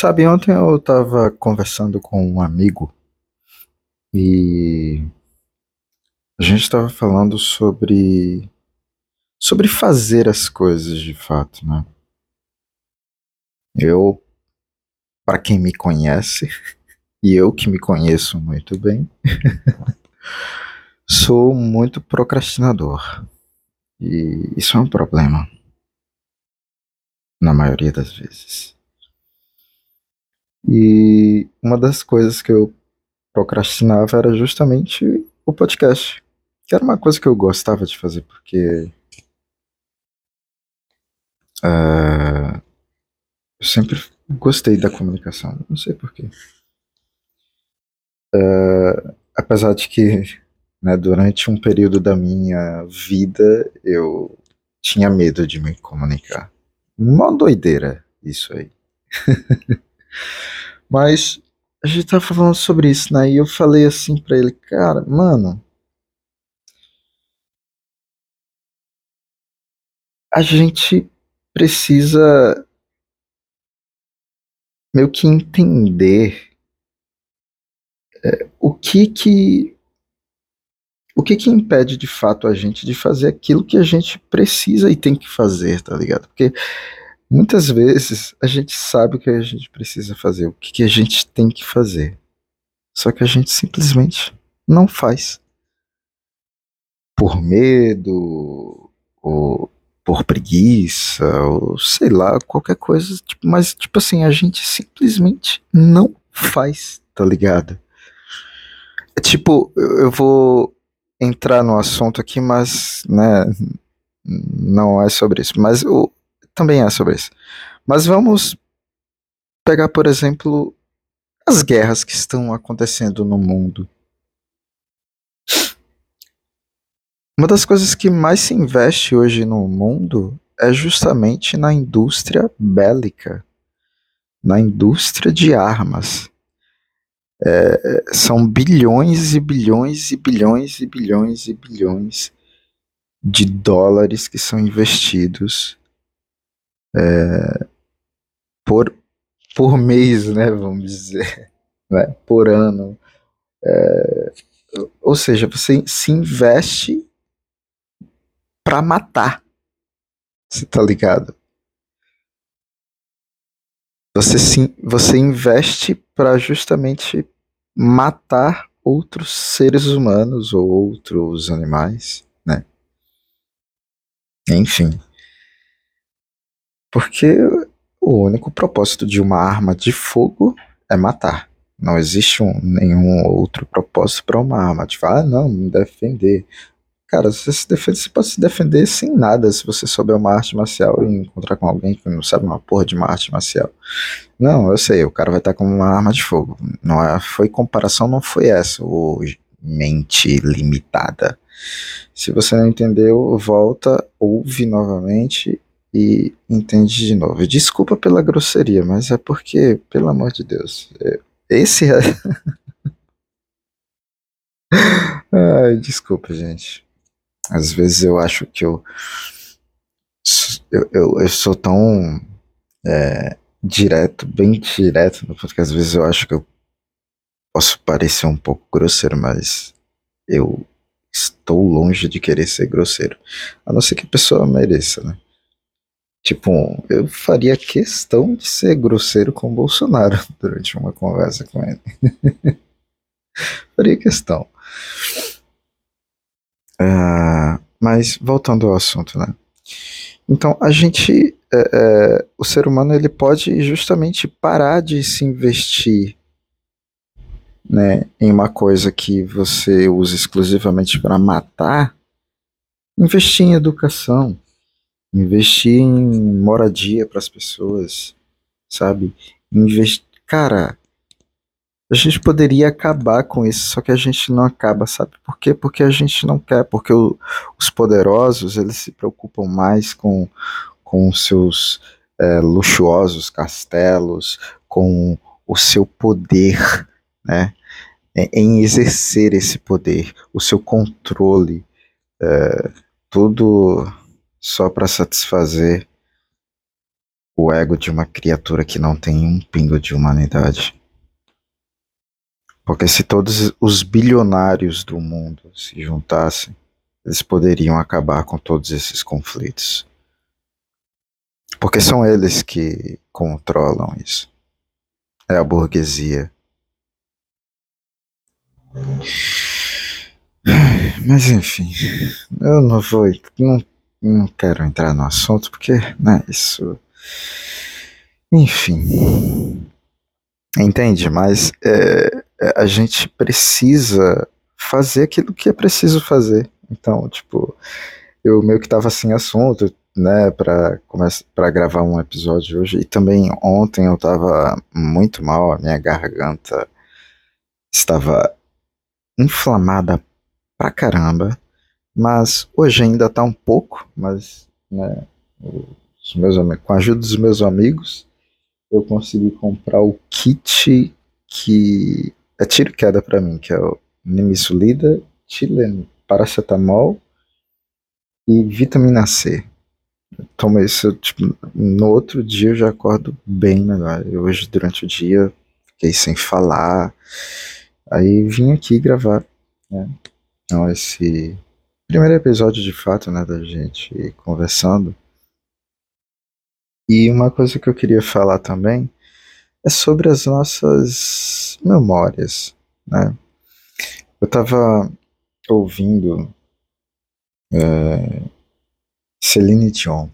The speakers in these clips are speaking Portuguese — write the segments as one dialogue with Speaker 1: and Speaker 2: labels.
Speaker 1: Sabe, ontem eu estava conversando com um amigo e a gente estava falando sobre sobre fazer as coisas de fato, né? Eu, para quem me conhece, e eu que me conheço muito bem, sou muito procrastinador. E isso é um problema na maioria das vezes. E uma das coisas que eu procrastinava era justamente o podcast. Que era uma coisa que eu gostava de fazer, porque. Uh, eu sempre gostei da comunicação, não sei porquê. Uh, apesar de que, né, durante um período da minha vida, eu tinha medo de me comunicar. Uma doideira isso aí. Mas a gente tava falando sobre isso, né? E eu falei assim pra ele, cara, mano. A gente precisa meio que entender é, o que que o que que impede de fato a gente de fazer aquilo que a gente precisa e tem que fazer, tá ligado? Porque Muitas vezes a gente sabe o que a gente precisa fazer, o que a gente tem que fazer. Só que a gente simplesmente não faz. Por medo, ou por preguiça, ou sei lá, qualquer coisa. Tipo, mas, tipo assim, a gente simplesmente não faz, tá ligado? É tipo, eu vou entrar no assunto aqui, mas, né, não é sobre isso. Mas o, também é sobre isso. Mas vamos pegar, por exemplo, as guerras que estão acontecendo no mundo. Uma das coisas que mais se investe hoje no mundo é justamente na indústria bélica, na indústria de armas. É, são bilhões e bilhões e bilhões e bilhões e bilhões de dólares que são investidos é, por, por mês, né, vamos dizer, né, por ano. É, ou seja, você se investe para matar. Você tá ligado? Você, sim, você investe para justamente matar outros seres humanos ou outros animais, né? Enfim. Porque o único propósito de uma arma de fogo é matar. Não existe um, nenhum outro propósito para uma arma. Tipo, ah, não, me defender. Cara, você, se defende, você pode se defender sem nada se você souber uma arte marcial e encontrar com alguém que não sabe uma porra de uma arte marcial. Não, eu sei, o cara vai estar com uma arma de fogo. Não é, foi comparação, não foi essa, o mente limitada. Se você não entendeu, volta, ouve novamente e entende de novo. Desculpa pela grosseria, mas é porque, pelo amor de Deus, é, esse é. Ai, desculpa, gente. Às vezes eu acho que eu. Eu, eu, eu sou tão é, direto, bem direto, porque às vezes eu acho que eu posso parecer um pouco grosseiro, mas eu estou longe de querer ser grosseiro. A não ser que a pessoa mereça, né? Tipo, eu faria questão de ser grosseiro com o Bolsonaro durante uma conversa com ele. faria questão. Uh, mas voltando ao assunto, né? Então a gente, é, é, o ser humano ele pode justamente parar de se investir, né, em uma coisa que você usa exclusivamente para matar, investir em educação, investir em moradia para as pessoas, sabe? Investir, cara, a gente poderia acabar com isso, só que a gente não acaba, sabe? Por quê? Porque a gente não quer, porque o, os poderosos, eles se preocupam mais com com seus é, luxuosos castelos, com o seu poder, né? Em exercer esse poder, o seu controle, é, tudo só para satisfazer o ego de uma criatura que não tem um pingo de humanidade. Porque se todos os bilionários do mundo se juntassem, eles poderiam acabar com todos esses conflitos. Porque são eles que controlam isso. É a burguesia. Mas enfim, eu não vou. Não, não quero entrar no assunto porque, né, isso. Enfim. Entende? Mas é, é, a gente precisa fazer aquilo que é preciso fazer. Então, tipo, eu meio que tava sem assunto, né, começar para gravar um episódio hoje e também ontem eu tava muito mal, a minha garganta estava inflamada pra caramba, mas hoje ainda tá um pouco, mas né, meus com a ajuda dos meus amigos eu consegui comprar o kit que é tiro e queda para mim, que é o Nimesulida, Tilen, paracetamol e vitamina C. Tomo isso, tipo, no outro dia eu já acordo bem melhor. Eu hoje, durante o dia, fiquei sem falar. Aí vim aqui gravar, né? Então, esse primeiro episódio de fato, né, da gente conversando. E uma coisa que eu queria falar também é sobre as nossas memórias, né? Eu tava ouvindo é, Celine Dion.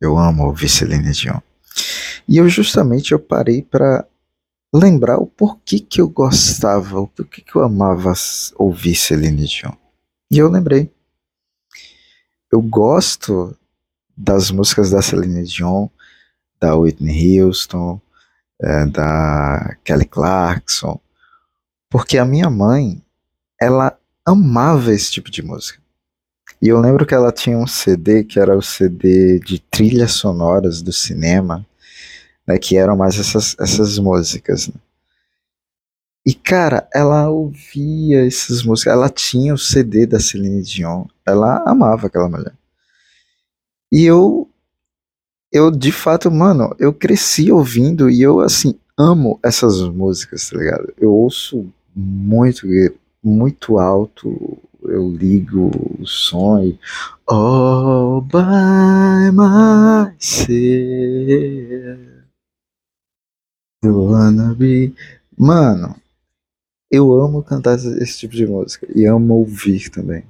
Speaker 1: Eu amo ouvir Celine Dion. E eu justamente eu parei para lembrar o porquê que eu gostava, o porquê que eu amava ouvir Celine Dion. E eu lembrei. Eu gosto das músicas da Celine Dion da Whitney Houston, é, da Kelly Clarkson, porque a minha mãe, ela amava esse tipo de música. E eu lembro que ela tinha um CD que era o CD de trilhas sonoras do cinema, né, que eram mais essas, essas músicas. Né? E cara, ela ouvia essas músicas, ela tinha o CD da Celine Dion, ela amava aquela mulher. E eu eu de fato, mano, eu cresci ouvindo e eu assim amo essas músicas, tá ligado? Eu ouço muito, muito alto, eu ligo o som e All by myself Wanna be Mano, eu amo cantar esse tipo de música e amo ouvir também.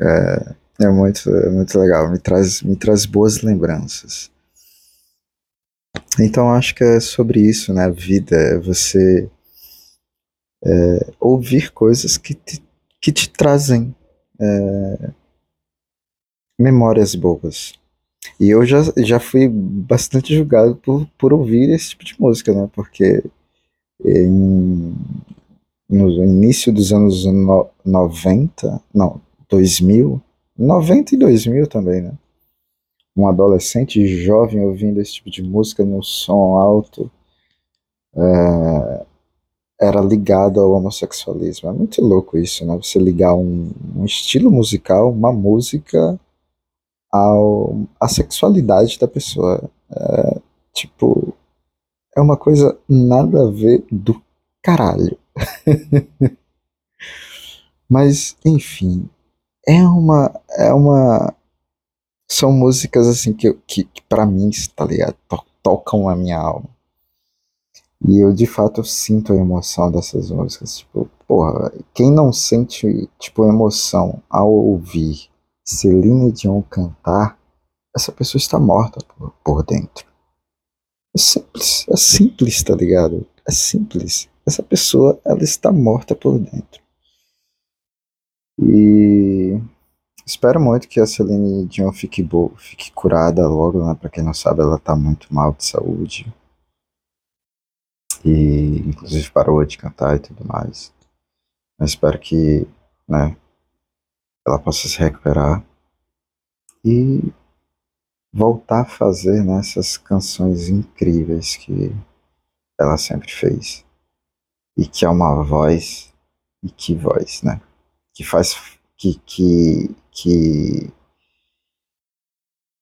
Speaker 1: É, é muito, é muito legal, me traz, me traz boas lembranças. Então acho que é sobre isso, né? A vida é você é, ouvir coisas que te, que te trazem é, memórias boas. E eu já, já fui bastante julgado por, por ouvir esse tipo de música, né? Porque em, no início dos anos no, 90, não, 2000, 90 e 2000 também, né? um adolescente jovem ouvindo esse tipo de música no som alto é, era ligado ao homossexualismo. É muito louco isso, né? Você ligar um, um estilo musical, uma música, ao, à sexualidade da pessoa. É, tipo, é uma coisa nada a ver do caralho. Mas, enfim, é uma, é uma são músicas assim que, que, que para mim, tá ligado? To tocam a minha alma. E eu de fato sinto a emoção dessas músicas. Tipo, porra, quem não sente, tipo, emoção ao ouvir Celine Dion cantar, essa pessoa está morta por, por dentro. É simples, é simples, tá ligado? É simples. Essa pessoa, ela está morta por dentro. E Espero muito que a Celine Dion fique, boa, fique curada logo, né? Pra quem não sabe, ela tá muito mal de saúde. E inclusive parou de cantar e tudo mais. Mas espero que, né, ela possa se recuperar e voltar a fazer né, essas canções incríveis que ela sempre fez. E que é uma voz, e que voz, né? Que faz que, que, que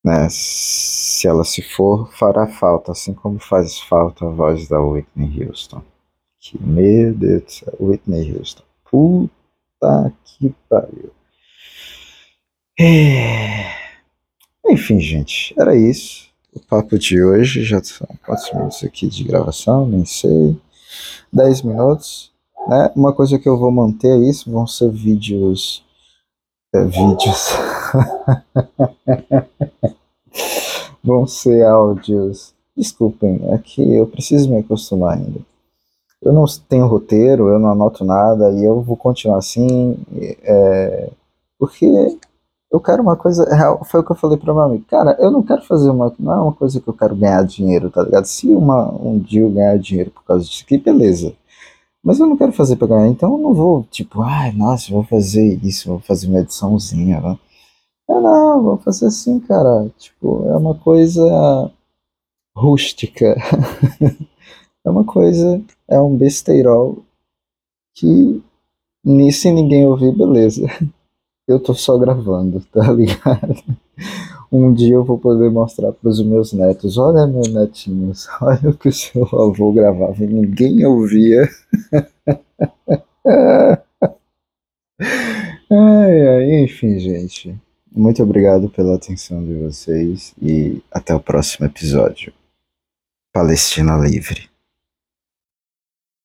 Speaker 1: né, se ela se for, fará falta, assim como faz falta a voz da Whitney Houston. Que, meu Deus do céu, Whitney Houston. Puta que pariu. É... Enfim, gente, era isso. O papo de hoje já são quantos minutos aqui de gravação? Nem sei. 10 minutos. Né? Uma coisa que eu vou manter é isso, vão ser vídeos. É, vídeos. vão ser áudios. Desculpem, é que eu preciso me acostumar ainda. Eu não tenho roteiro, eu não anoto nada e eu vou continuar assim, é, porque eu quero uma coisa. Foi o que eu falei para meu amigo. Cara, eu não quero fazer uma. Não é uma coisa que eu quero ganhar dinheiro, tá ligado? Se uma, um dia eu ganhar dinheiro por causa disso aqui, beleza. Mas eu não quero fazer pra ganhar, então eu não vou, tipo, ai, nossa, vou fazer isso, vou fazer uma ediçãozinha, né? É, não, vou fazer assim, cara. Tipo, é uma coisa rústica. é uma coisa, é um besteirol que nisso ninguém ouvir, beleza. Eu tô só gravando, tá ligado? Um dia eu vou poder mostrar para os meus netos: olha, meus netinhos, olha o que o seu avô gravava e ninguém ouvia. ai, ai, enfim, gente. Muito obrigado pela atenção de vocês e até o próximo episódio. Palestina Livre.